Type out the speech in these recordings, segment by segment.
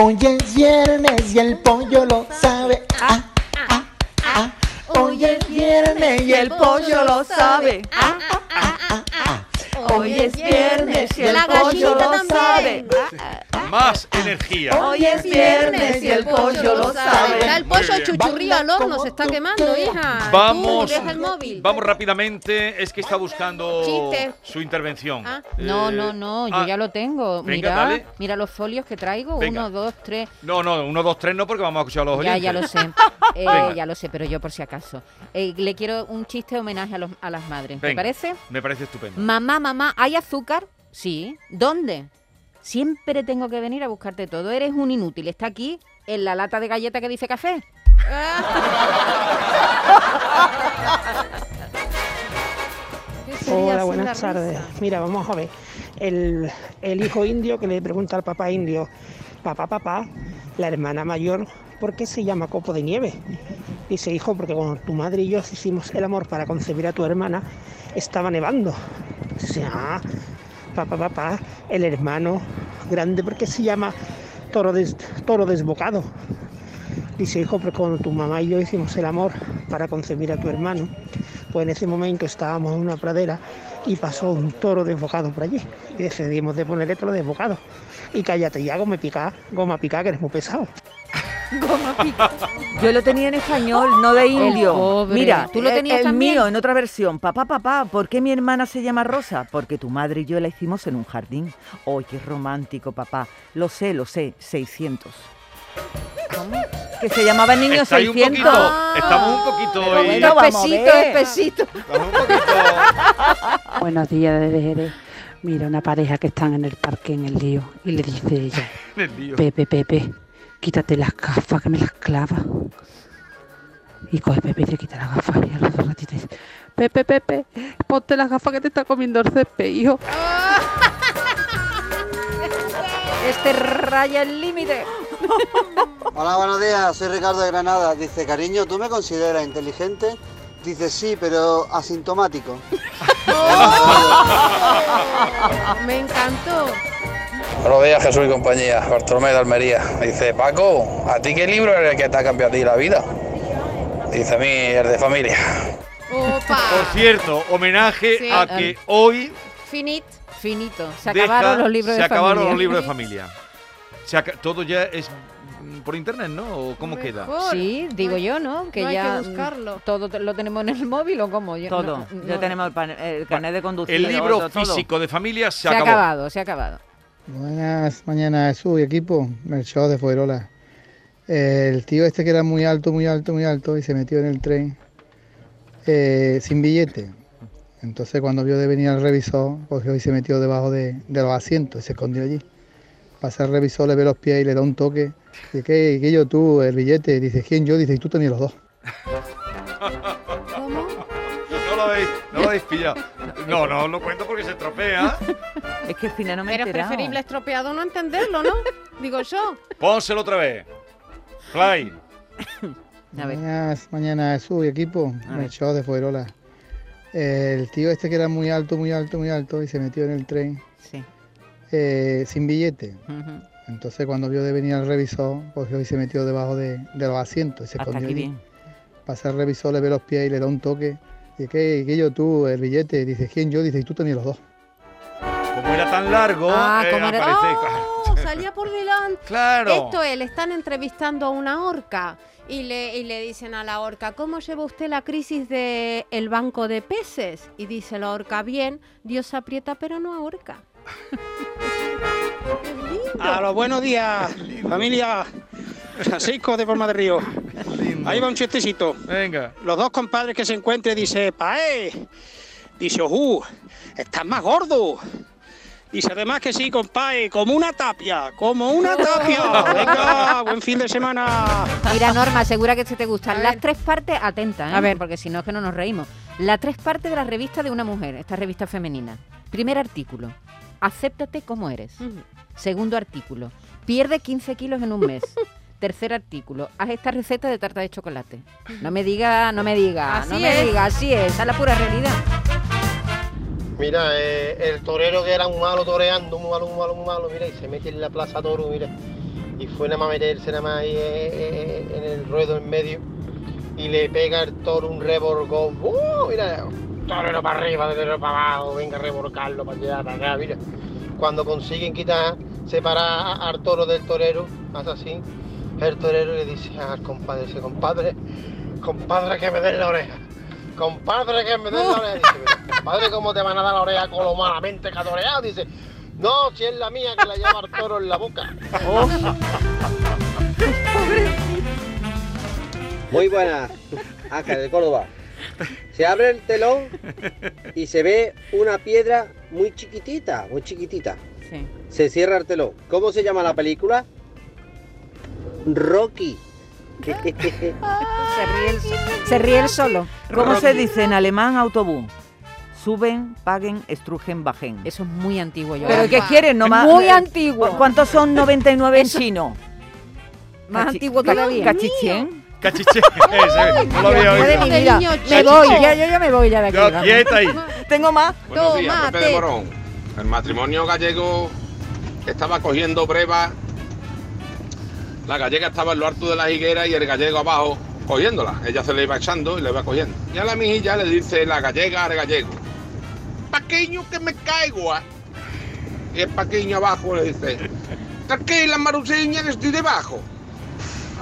Hoy es viernes y el pollo lo sabe. Ah, ah, ah. Hoy es viernes y el pollo lo sabe. Ah, ah, ah, ah. Hoy es viernes y el pollo lo sabe. Más energía. Hoy es viernes y el pollo lo sabe. Está el pollo chuchurrío al horno, se está quemando, hija. Vamos, Tú, deja el móvil. vamos rápidamente. Es que está buscando Chiste. su intervención. Ah. No, Eh, no, no, yo ah, ya lo tengo. venga, mira, dale. mira los folios que traigo. Venga. Uno, dos, tres. No, no, uno, dos, tres no, porque vamos a escuchar a los Ya, oyentes. ya lo sé. Eh, ya lo sé, pero yo por si acaso. Eh, le quiero un chiste de homenaje a, los- a las madres. ¿Te Venga, parece? Me parece estupendo. Mamá, mamá, ¿hay azúcar? Sí. ¿Dónde? Siempre tengo que venir a buscarte todo. Eres un inútil. Está aquí en la lata de galleta que dice café. ¿Qué sería Hola, buenas tardes. Mira, vamos a ver. El, el hijo indio que le pregunta al papá indio, papá, papá, la hermana mayor, ¿por qué se llama copo de nieve? Dice, hijo, porque cuando tu madre y yo hicimos el amor para concebir a tu hermana, estaba nevando. Dice, ah, papá, papá, el hermano grande, ¿por qué se llama toro, des- toro desbocado? Dice, hijo, porque cuando tu mamá y yo hicimos el amor para concebir a tu hermano, pues en ese momento estábamos en una pradera y pasó un toro desbocado por allí. Y decidimos de ponerle toro desbocado. Y cállate ya, goma pica, goma pica, que eres muy pesado. Yo lo tenía en español, no de indio. pobre. Mira, ¿Tú lo el- tenías el también? mío en otra versión. Papá, papá, ¿por qué mi hermana se llama Rosa? Porque tu madre y yo la hicimos en un jardín. ¡Ay, qué romántico, papá! Lo sé, lo sé, 600. Que se llamaba el niño Está ahí un 600. poquito, estamos un poquito Pero hoy. bueno, vamos a espesito, ver. espesito. Estamos un poquito. Buenos días desde Jerez. Mira, una pareja que están en el parque en el lío y le dice ella, El lío. Pepe, Pepe, quítate las gafas que me las clava. Y coge Pepe y le quita las gafas y a los dos ratitos dice, Pepe, Pepe, ponte las gafas que te está comiendo el césped, hijo. Este raya el límite. Hola, buenos días, soy Ricardo de Granada. Dice, cariño, ¿tú me consideras inteligente? Dice, sí, pero asintomático. Me encantó. Buenos días, Jesús y compañía. Bartolomé de Almería. Dice, Paco, ¿a ti qué libro es el que te ha cambiado a ti la vida? Dice a mí, el de familia. Opa. Por cierto, homenaje Sí. a que hoy Finit. Finito. Se deja- acabaron los libros se de acabaron familia. los libros de familia. Se todo ya es mm, por internet, ¿no? ¿O cómo queda? Sí, digo No yo, ¿no? Que no hay ya que buscarlo. mm, todo te- lo tenemos en el móvil o cómo. Yo, Todo. no- Ya tenemos el, pan- el carnet de conducir. El libro todo, todo. físico de familia se, Se ha acabó. acabado, se ha acabado. Buenas mañanas, Jesús y equipo. Melchor de Fuerola. El tío este que era muy alto, muy alto, muy alto y se metió en el tren eh, sin billete. Entonces cuando vio de venir el revisor, cogió y se metió debajo de, los asientos y se escondió allí. Pasa el revisor, le ve los pies y le da un toque. Dice, ¿qué, qué yo tú, el billete? Dice, ¿quién yo? Dice, y tú tenías los dos. Lo habéis pillado. No, no lo cuento porque se estropea. Es que al final no me he Pero es enterado. preferible estropeado no entenderlo, ¿no? Digo yo. Pónselo otra vez. Fly. A ver. Buenas mañanas, Jesús y equipo. A ver. Melchor de Fuerola. El tío este que era muy alto, muy alto, muy alto y se metió en el tren Sí. eh, sin billete. Ujú. Entonces cuando vio de venir el revisor, cogió y se metió debajo de, de los asientos y se Hasta escondió aquí allí. bien. Pasa el revisor, le ve los pies y le da un toque. ¿Qué, qué yo tú, el billete? Dice, ¿quién yo? Dice, y tú tenías los dos. Como era tan largo, Ah, eh, como era- aparece. ¡Oh! Salía por delante. Claro. Esto es, le están entrevistando a una orca y le, y le dicen a la orca, ¿cómo lleva usted la crisis del el banco de peces? Y dice la orca, bien, Dios aprieta pero no ahorca. A los buenos días, familia. Francisco de Forma de Río. Ahí va un chistecito. Venga. Los dos compadres que se encuentran dice, Pae. Dice, ojú, estás más gordo. Dice además que sí, compadre, como una tapia, como una tapia. Venga, buen fin de semana. Mira, Norma, segura que se te gustan las tres partes, atenta, ¿eh? A ver. porque si no es que no nos reímos. Las tres partes de la revista de una mujer, esta revista femenina. Primer artículo, acéptate como eres. Segundo artículo, pierde 15 kilos en un mes. Tercer artículo, haz esta receta de tarta de chocolate. No me diga, no me diga, no me es. diga, así es, es la pura realidad. Mira, eh, el torero que era un malo toreando, un malo, un malo, un malo, mira, y se mete en la plaza toro, mira. Y fue nada más meterse nada más ahí eh, eh, en el ruedo en medio y le pega el toro un revolcón. ¡Uh! Mira, torero para arriba, torero para abajo, venga a revolcarlo para allá, para acá, mira. Cuando consiguen quitar, separar a- al toro del torero, hace así, el torero le dice al compadre, dice, compadre, compadre que me den la oreja. Compadre que me den la oreja. Dice, "Pero, compadre, ¿cómo te van a dar la oreja con lo malamente que ha toreado? Dice, no, si es la mía que la lleva el toro en la boca. Muy buenas, Ángel de Córdoba. Se abre el telón y se ve una piedra muy chiquitita, muy chiquitita. Sí. Se cierra el telón. ¿Cómo se llama la película? Rocky. Se ríe él, se ríe él solo. ¿Cómo se dice en alemán autobús? Suben, paguen, estrujen, bajen. Eso es muy antiguo, yo. ¿Pero qué quieren? No más, Muy antiguo. ¿cu- ¿Cuántos son 99 en chino? Más Cachi- antiguo todavía. ¿Cachichén? Cachiche. Ese, no lo había Madre oído. mía, mira, Niño me voy, ya, yo ya me voy ya de aquí. No, vamos. quieta ahí. Tengo más. Buenos días, Pepe Tómate. de Morón. El matrimonio gallego estaba cogiendo breva. La gallega estaba en lo alto de la higuera y el gallego abajo cogiéndola. Ella se le iba echando y le iba cogiendo. Y a la mijilla le dice la gallega al gallego: Paqueño que me caigo. ah". Y el abajo le dice: Tranquila, maruseña, que estoy debajo.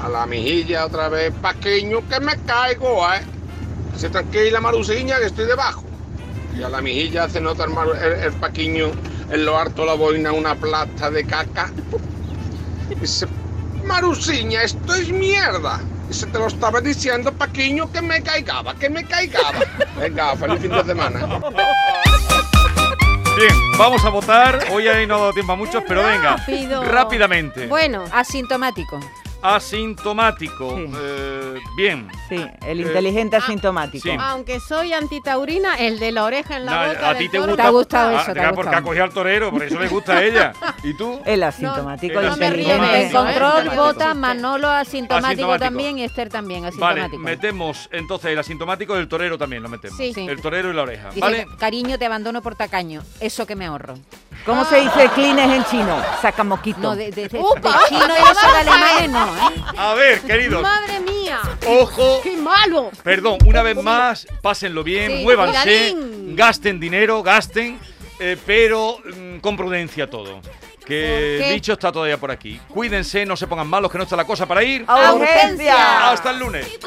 A la mijilla otra vez: Paqueño que me caigo. ah". Dice: Tranquila, maruseña, que estoy debajo. Y a la mijilla se nota el, el- el paquiño en lo harto la boina una plata de caca. Dice, Marusiña, esto es mierda. Y se te lo estaba diciendo, Paquiño, que me caigaba, que me caigaba. Venga, feliz fin de semana. Bien, vamos a votar. Hoy ahí no ha dado tiempo a muchos, pero venga. Rápido. Rápidamente. Bueno, Asintomático. Asintomático. Sí. Eh, bien. Sí, el Eh, inteligente ah, asintomático. sí. aunque soy antitaurina, el de la oreja en la No, boca a ti te gusta. Te ha gustado Ah, eso, te ha porque gustado. ha cogido al torero, por eso le gusta a ella. ¿Y tú? El asintomático, el el No me río inteligente. de En control vota Manolo asintomático, Asintomático. también y Esther también Vale, asintomático. metemos entonces el asintomático del torero también lo metemos. Sí. Sí. El torero y la oreja. Dice, ¿Vale? cariño, te abandono por tacaño. Eso que me ahorro. ¿Cómo se dice clines en chino? Saca mosquito. No, de, de, de- Upa, de chino y eso de alemanes no, ¿eh? A ver, queridos. ¡Madre mía! Ojo. ¡Qué malo! Perdón, una vez más, pásenlo bien, Sí, muévanse, cuidadín. gasten dinero, gasten, eh, pero mm, con prudencia todo. Que el bicho está todavía por aquí. Cuídense, no se pongan malos, que no está la cosa para ir. ¡A urgencia! Hasta el lunes.